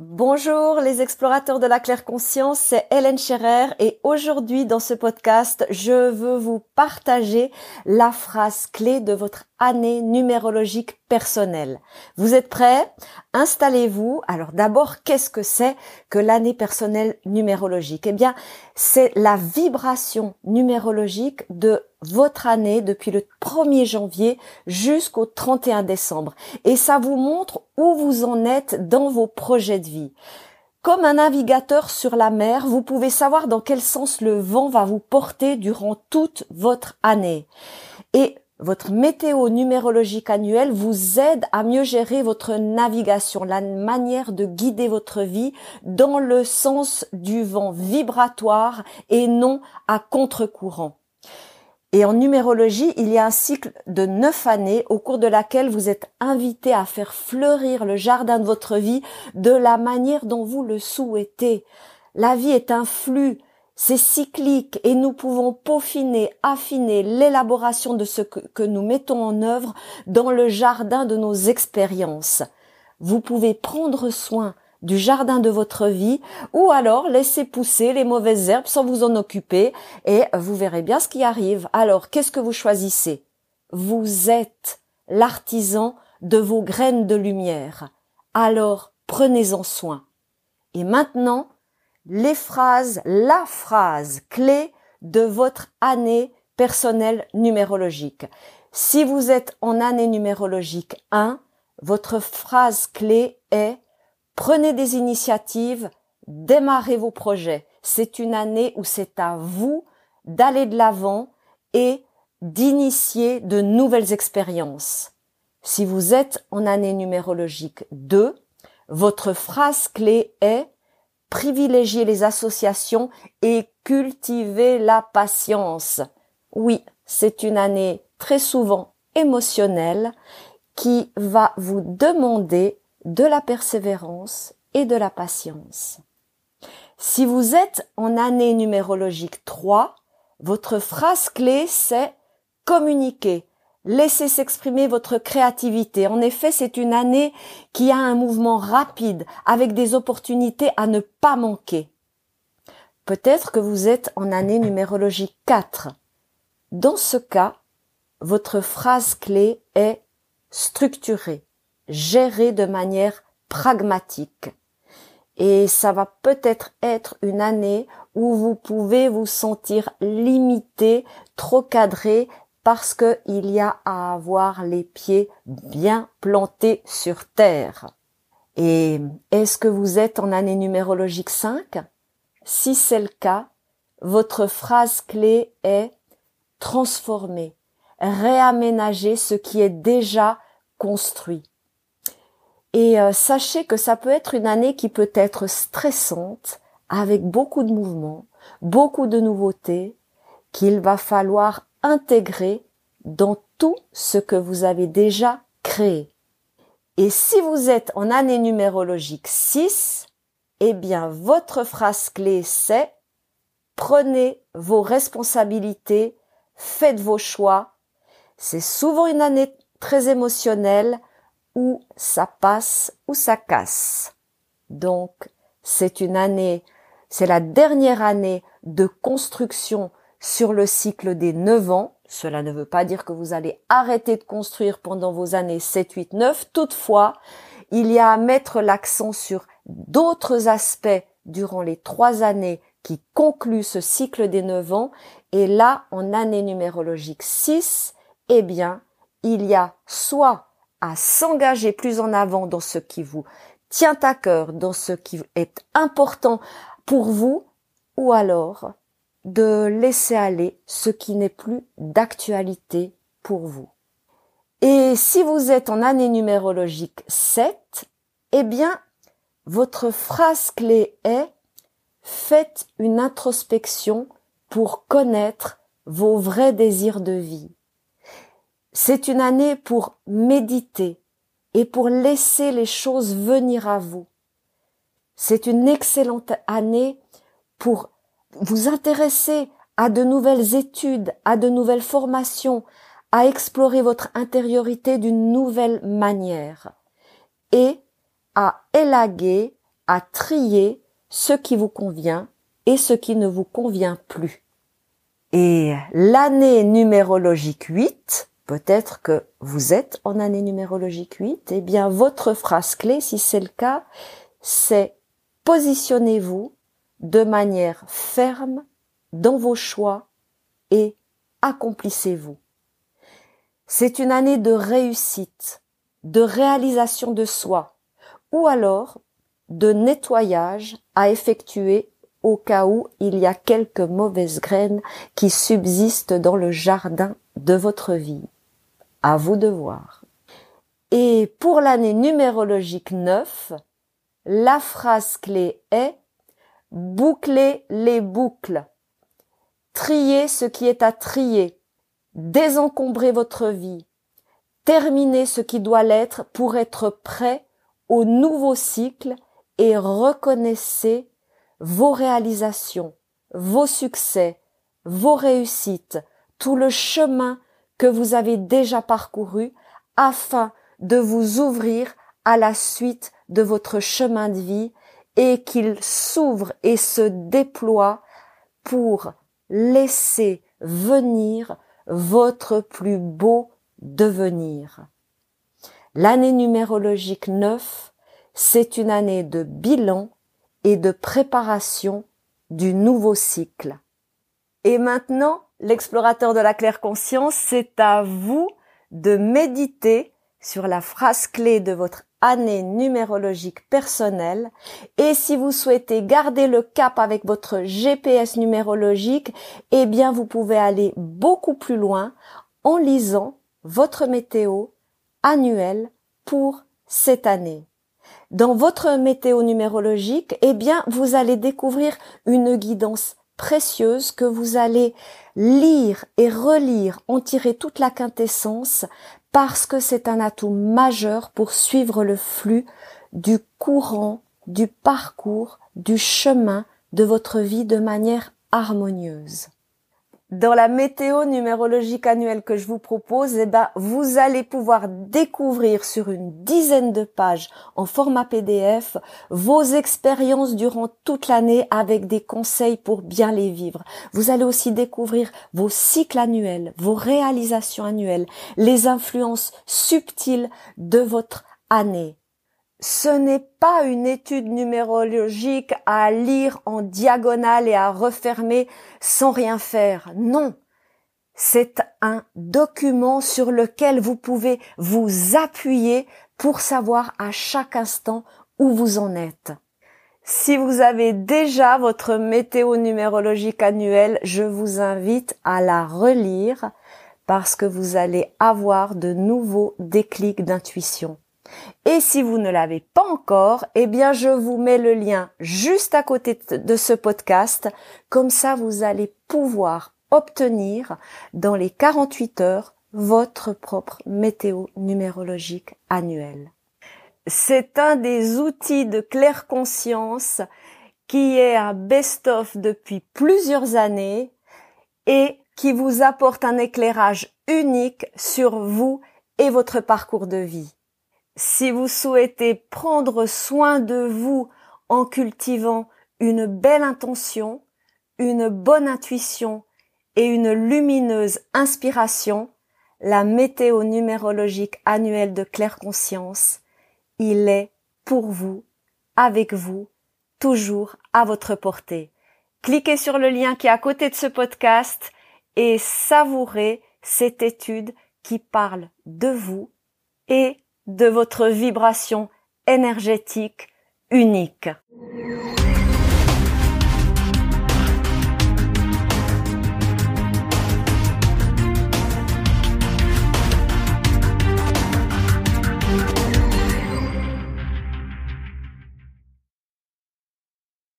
Bonjour les explorateurs de la claire conscience, c'est Hélène Scherer et aujourd'hui dans ce podcast, je veux vous partager la phrase clé de votre année numérologique personnelle. Vous êtes prêts? Installez-vous. Alors d'abord, qu'est-ce que c'est que l'année personnelle numérologique? Eh bien, c'est la vibration numérologique de votre année depuis le 1er janvier jusqu'au 31 décembre. Et ça vous montre où vous en êtes dans vos projets de vie. Comme un navigateur sur la mer, vous pouvez savoir dans quel sens le vent va vous porter durant toute votre année. Et votre météo numérologique annuelle vous aide à mieux gérer votre navigation, la manière de guider votre vie dans le sens du vent vibratoire et non à contre-courant. Et en numérologie, il y a un cycle de neuf années au cours de laquelle vous êtes invité à faire fleurir le jardin de votre vie de la manière dont vous le souhaitez. La vie est un flux, c'est cyclique et nous pouvons peaufiner, affiner l'élaboration de ce que, nous mettons en œuvre dans le jardin de nos expériences. Vous pouvez prendre soin du jardin de votre vie ou alors laisser pousser les mauvaises herbes sans vous en occuper et vous verrez bien ce qui arrive. Alors, qu'est-ce que vous choisissez? Vous êtes l'artisan de vos graines de lumière. Alors, prenez-en soin. Et maintenant, les phrases, la phrase clé de votre année personnelle numérologique. Si vous êtes en année numérologique 1, votre phrase clé est Prenez des initiatives, démarrez vos projets. C'est une année où c'est à vous d'aller de l'avant et d'initier de nouvelles expériences. Si vous êtes en année numérologique 2, votre phrase clé est privilégier les associations et cultiver la patience. Oui, c'est une année très souvent émotionnelle qui va vous demander de la persévérance et de la patience. Si vous êtes en année numérologique 3, votre phrase clé c'est communiquer, laisser s'exprimer votre créativité. En effet, c'est une année qui a un mouvement rapide avec des opportunités à ne pas manquer. Peut-être que vous êtes en année numérologique 4. Dans ce cas, votre phrase clé est structurée gérer de manière pragmatique. Et ça va peut-être être une année où vous pouvez vous sentir limité, trop cadré, parce qu'il y a à avoir les pieds bien plantés sur terre. Et est-ce que vous êtes en année numérologique 5 Si c'est le cas, votre phrase clé est transformer, réaménager ce qui est déjà construit. Et euh, sachez que ça peut être une année qui peut être stressante, avec beaucoup de mouvements, beaucoup de nouveautés, qu'il va falloir intégrer dans tout ce que vous avez déjà créé. Et si vous êtes en année numérologique 6, eh bien votre phrase clé c'est prenez vos responsabilités, faites vos choix. C'est souvent une année très émotionnelle où ça passe ou ça casse. Donc, c'est une année, c'est la dernière année de construction sur le cycle des 9 ans. Cela ne veut pas dire que vous allez arrêter de construire pendant vos années 7, 8, 9. Toutefois, il y a à mettre l'accent sur d'autres aspects durant les trois années qui concluent ce cycle des 9 ans. Et là, en année numérologique 6, eh bien, il y a soit à s'engager plus en avant dans ce qui vous tient à cœur, dans ce qui est important pour vous, ou alors de laisser aller ce qui n'est plus d'actualité pour vous. Et si vous êtes en année numérologique 7, eh bien, votre phrase clé est faites une introspection pour connaître vos vrais désirs de vie. C'est une année pour méditer et pour laisser les choses venir à vous. C'est une excellente année pour vous intéresser à de nouvelles études, à de nouvelles formations, à explorer votre intériorité d'une nouvelle manière et à élaguer à trier ce qui vous convient et ce qui ne vous convient plus. Et l'année numérologique 8, peut-être que vous êtes en année numérologique 8, eh bien votre phrase clé, si c'est le cas, c'est positionnez-vous de manière ferme dans vos choix et accomplissez-vous. C'est une année de réussite, de réalisation de soi, ou alors de nettoyage à effectuer au cas où il y a quelques mauvaises graines qui subsistent dans le jardin de votre vie. À vous de voir. Et pour l'année numérologique 9, la phrase clé est boucler les boucles. Trier ce qui est à trier. Désencombrer votre vie. Terminer ce qui doit l'être pour être prêt au nouveau cycle et reconnaissez vos réalisations, vos succès, vos réussites, tout le chemin que vous avez déjà parcouru afin de vous ouvrir à la suite de votre chemin de vie et qu'il s'ouvre et se déploie pour laisser venir votre plus beau devenir. L'année numérologique 9, c'est une année de bilan et de préparation du nouveau cycle. Et maintenant, l'explorateur de la claire conscience, c'est à vous de méditer sur la phrase clé de votre année numérologique personnelle. Et si vous souhaitez garder le cap avec votre GPS numérologique, eh bien vous pouvez aller beaucoup plus loin en lisant votre météo annuelle pour cette année. Dans votre météo numérologique, eh bien, vous allez découvrir une guidance précieuse que vous allez lire et relire, en tirer toute la quintessence, parce que c'est un atout majeur pour suivre le flux du courant, du parcours, du chemin de votre vie de manière harmonieuse. Dans la météo numérologique annuelle que je vous propose, eh ben, vous allez pouvoir découvrir sur une dizaine de pages en format PDF vos expériences durant toute l'année avec des conseils pour bien les vivre. Vous allez aussi découvrir vos cycles annuels, vos réalisations annuelles, les influences subtiles de votre année ce n'est pas une étude numérologique à lire en diagonale et à refermer sans rien faire. Non. C'est un document sur lequel vous pouvez vous appuyer pour savoir à chaque instant où vous en êtes. Si vous avez déjà votre météo numérologique annuelle, je vous invite à la relire parce que vous allez avoir de nouveaux déclics d'intuition. Et si vous ne l'avez pas encore, eh bien je vous mets le lien juste à côté de ce podcast. Comme ça, vous allez pouvoir obtenir dans les 48 heures votre propre météo numérologique annuelle. C'est un des outils de claire conscience qui est un best-of depuis plusieurs années et qui vous apporte un éclairage unique sur vous et votre parcours de vie. Si vous souhaitez prendre soin de vous en cultivant une belle intention, une bonne intuition et une lumineuse inspiration, la météo numérologique annuelle de Claire Conscience, il est pour vous, avec vous, toujours à votre portée. Cliquez sur le lien qui est à côté de ce podcast et savourez cette étude qui parle de vous et de votre vibration énergétique unique.